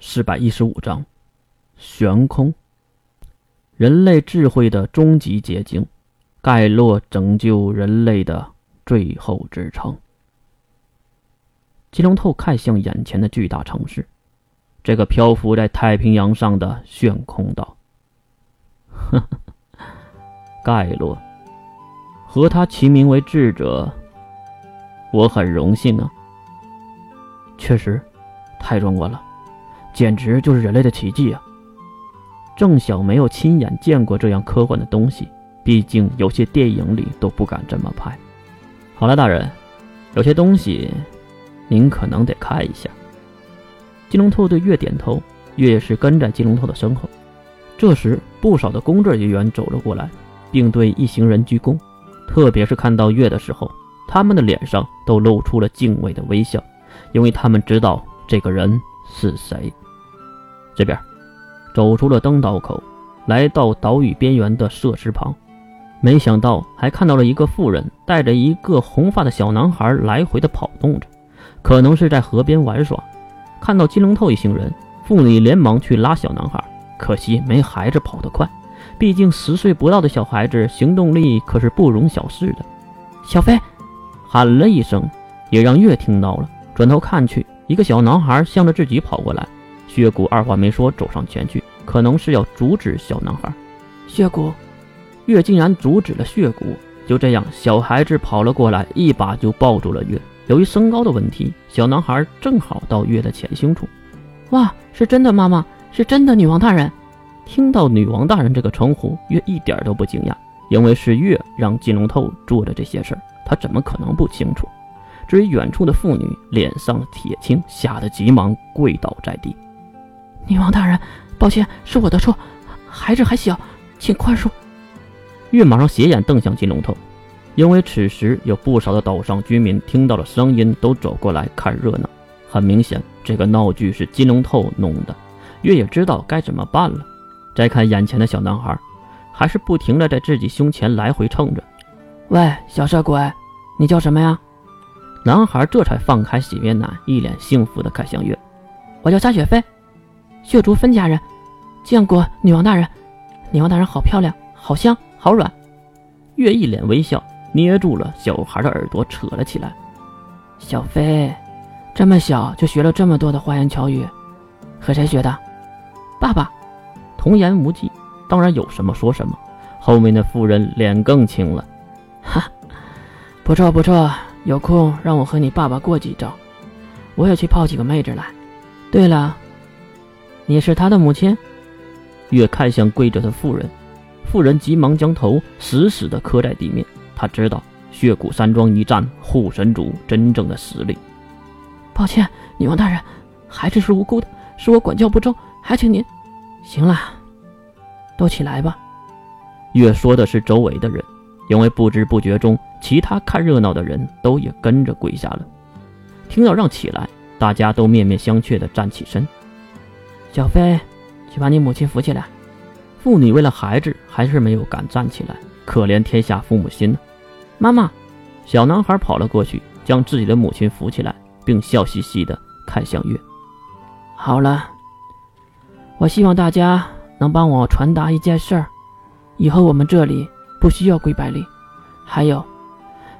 四百一十五章，悬空。人类智慧的终极结晶，盖洛拯救人类的最后支撑。金龙透看向眼前的巨大城市，这个漂浮在太平洋上的悬空岛。盖洛，和他齐名为智者，我很荣幸啊。确实，太壮观了。简直就是人类的奇迹啊！郑晓没有亲眼见过这样科幻的东西，毕竟有些电影里都不敢这么拍。好了，大人，有些东西您可能得看一下。金龙头对月点头，月是跟在金龙头的身后。这时，不少的公证人员走了过来，并对一行人鞠躬。特别是看到月的时候，他们的脸上都露出了敬畏的微笑，因为他们知道这个人是谁。这边，走出了登岛口，来到岛屿边缘的设施旁，没想到还看到了一个妇人带着一个红发的小男孩来回的跑动着，可能是在河边玩耍。看到金龙头一行人，妇女连忙去拉小男孩，可惜没孩子跑得快，毕竟十岁不到的小孩子行动力可是不容小视的。小飞喊了一声，也让月听到了，转头看去，一个小男孩向着自己跑过来。血骨二话没说，走上前去，可能是要阻止小男孩。血骨，月竟然阻止了血骨。就这样，小孩子跑了过来，一把就抱住了月。由于身高的问题，小男孩正好到月的前胸处。哇，是真的，妈妈是真的，女王大人。听到女王大人这个称呼，月一点都不惊讶，因为是月让金龙头做的这些事儿，他怎么可能不清楚？至于远处的妇女，脸上铁青，吓得急忙跪倒在地。女王大人，抱歉，是我的错，孩子还小，请宽恕。月马上斜眼瞪向金龙头，因为此时有不少的岛上居民听到了声音，都走过来看热闹。很明显，这个闹剧是金龙头弄的。月也知道该怎么办了。再看眼前的小男孩，还是不停的在自己胸前来回蹭着。喂，小色鬼，你叫什么呀？男孩这才放开洗面奶，一脸幸福的看向月。我叫沙雪飞。血竹分家人，见过女王大人。女王大人好漂亮，好香，好软。月一脸微笑，捏住了小孩的耳朵，扯了起来。小飞，这么小就学了这么多的花言巧语，和谁学的？爸爸。童言无忌，当然有什么说什么。后面的妇人脸更青了。哈，不错不错，有空让我和你爸爸过几招，我也去泡几个妹子来。对了。你是他的母亲？月看向跪着的妇人，妇人急忙将头死死地磕在地面。他知道血骨山庄一战护神主真正的实力。抱歉，女王大人，孩子是无辜的，是我管教不周，还请您……行了，都起来吧。月说的是周围的人，因为不知不觉中，其他看热闹的人都也跟着跪下了。听到让起来，大家都面面相觑地站起身。小飞，去把你母亲扶起来。妇女为了孩子，还是没有敢站起来。可怜天下父母心呢。妈妈，小男孩跑了过去，将自己的母亲扶起来，并笑嘻嘻地看向月。好了，我希望大家能帮我传达一件事儿：以后我们这里不需要跪拜礼。还有，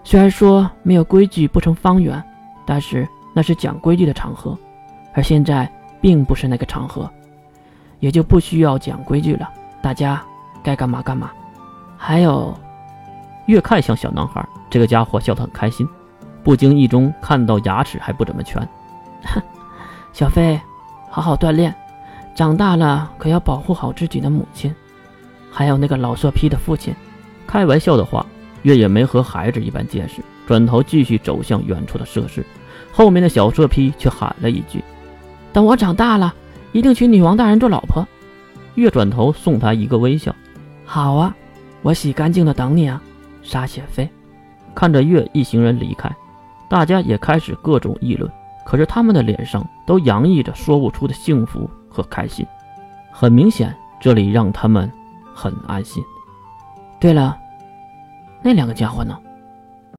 虽然说没有规矩不成方圆，但是那是讲规矩的场合，而现在。并不是那个场合，也就不需要讲规矩了。大家该干嘛干嘛。还有，越看像小男孩，这个家伙笑得很开心，不经意中看到牙齿还不怎么全。哼，小飞，好好锻炼，长大了可要保护好自己的母亲，还有那个老色批的父亲。开玩笑的话，月也没和孩子一般见识，转头继续走向远处的设施。后面的小色批却喊了一句。等我长大了，一定娶女王大人做老婆。月转头送他一个微笑。好啊，我洗干净了等你啊，沙雪飞。看着月一行人离开，大家也开始各种议论。可是他们的脸上都洋溢着说不出的幸福和开心。很明显，这里让他们很安心。对了，那两个家伙呢？